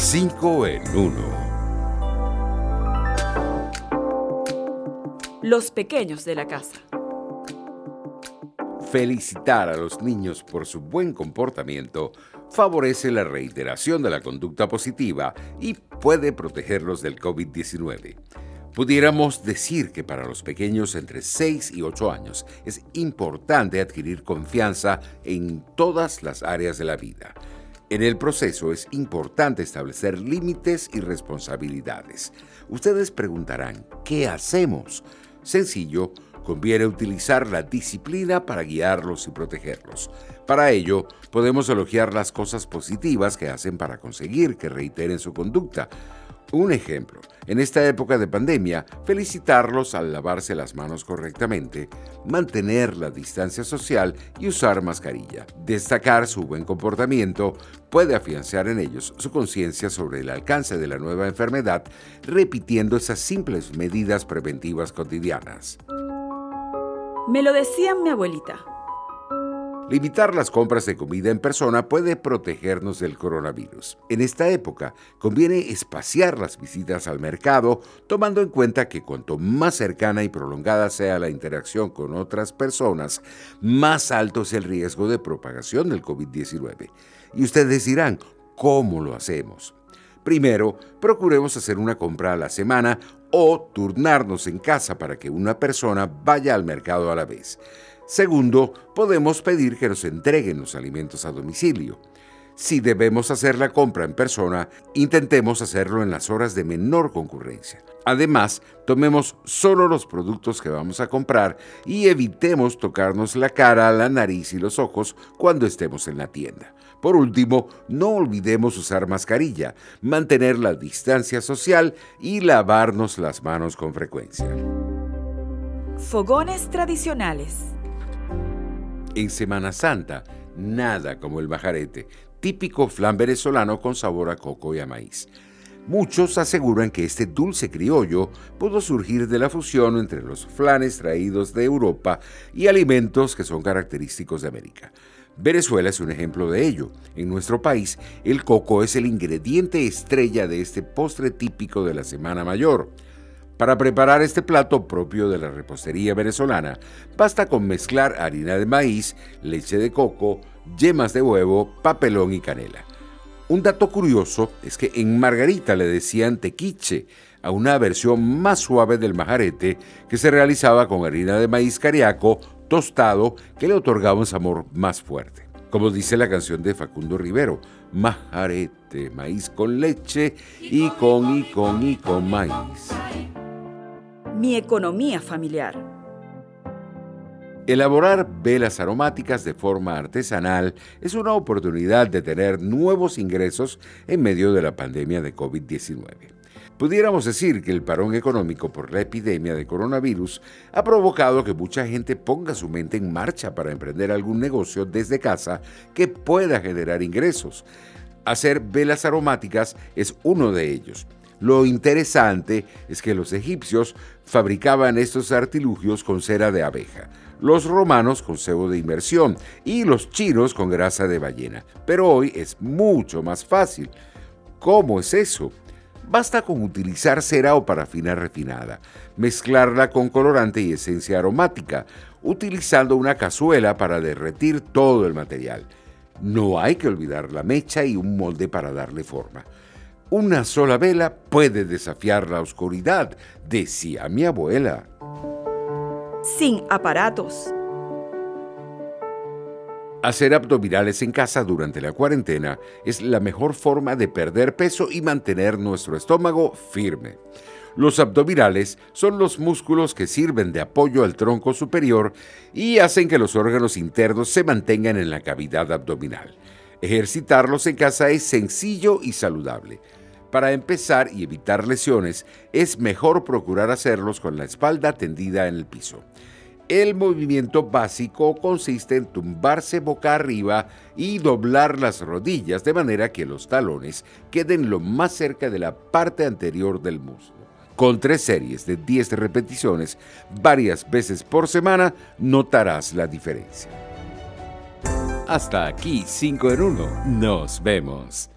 5 en 1. Los pequeños de la casa. Felicitar a los niños por su buen comportamiento favorece la reiteración de la conducta positiva y puede protegerlos del COVID-19. Pudiéramos decir que para los pequeños entre 6 y 8 años es importante adquirir confianza en todas las áreas de la vida. En el proceso es importante establecer límites y responsabilidades. Ustedes preguntarán, ¿qué hacemos? Sencillo, conviene utilizar la disciplina para guiarlos y protegerlos. Para ello, podemos elogiar las cosas positivas que hacen para conseguir que reiteren su conducta. Un ejemplo, en esta época de pandemia, felicitarlos al lavarse las manos correctamente, mantener la distancia social y usar mascarilla. Destacar su buen comportamiento puede afianzar en ellos su conciencia sobre el alcance de la nueva enfermedad, repitiendo esas simples medidas preventivas cotidianas. Me lo decía mi abuelita. Limitar las compras de comida en persona puede protegernos del coronavirus. En esta época conviene espaciar las visitas al mercado, tomando en cuenta que cuanto más cercana y prolongada sea la interacción con otras personas, más alto es el riesgo de propagación del COVID-19. Y ustedes dirán, ¿cómo lo hacemos? Primero, procuremos hacer una compra a la semana o turnarnos en casa para que una persona vaya al mercado a la vez. Segundo, podemos pedir que nos entreguen los alimentos a domicilio. Si debemos hacer la compra en persona, intentemos hacerlo en las horas de menor concurrencia. Además, tomemos solo los productos que vamos a comprar y evitemos tocarnos la cara, la nariz y los ojos cuando estemos en la tienda. Por último, no olvidemos usar mascarilla, mantener la distancia social y lavarnos las manos con frecuencia. Fogones tradicionales. En Semana Santa, nada como el bajarete, típico flan venezolano con sabor a coco y a maíz. Muchos aseguran que este dulce criollo pudo surgir de la fusión entre los flanes traídos de Europa y alimentos que son característicos de América. Venezuela es un ejemplo de ello. En nuestro país, el coco es el ingrediente estrella de este postre típico de la Semana Mayor. Para preparar este plato propio de la repostería venezolana, basta con mezclar harina de maíz, leche de coco, yemas de huevo, papelón y canela. Un dato curioso es que en Margarita le decían tequiche a una versión más suave del majarete que se realizaba con harina de maíz cariaco tostado que le otorgaba un sabor más fuerte. Como dice la canción de Facundo Rivero, majarete, maíz con leche y con y con y con maíz mi economía familiar. Elaborar velas aromáticas de forma artesanal es una oportunidad de tener nuevos ingresos en medio de la pandemia de COVID-19. Pudiéramos decir que el parón económico por la epidemia de coronavirus ha provocado que mucha gente ponga su mente en marcha para emprender algún negocio desde casa que pueda generar ingresos. Hacer velas aromáticas es uno de ellos. Lo interesante es que los egipcios fabricaban estos artilugios con cera de abeja, los romanos con cebo de inmersión y los chinos con grasa de ballena. Pero hoy es mucho más fácil. ¿Cómo es eso? Basta con utilizar cera o parafina refinada, mezclarla con colorante y esencia aromática, utilizando una cazuela para derretir todo el material. No hay que olvidar la mecha y un molde para darle forma. Una sola vela puede desafiar la oscuridad, decía mi abuela. Sin aparatos. Hacer abdominales en casa durante la cuarentena es la mejor forma de perder peso y mantener nuestro estómago firme. Los abdominales son los músculos que sirven de apoyo al tronco superior y hacen que los órganos internos se mantengan en la cavidad abdominal. Ejercitarlos en casa es sencillo y saludable. Para empezar y evitar lesiones, es mejor procurar hacerlos con la espalda tendida en el piso. El movimiento básico consiste en tumbarse boca arriba y doblar las rodillas de manera que los talones queden lo más cerca de la parte anterior del muslo. Con tres series de 10 repeticiones varias veces por semana notarás la diferencia. Hasta aquí 5 en 1. Nos vemos.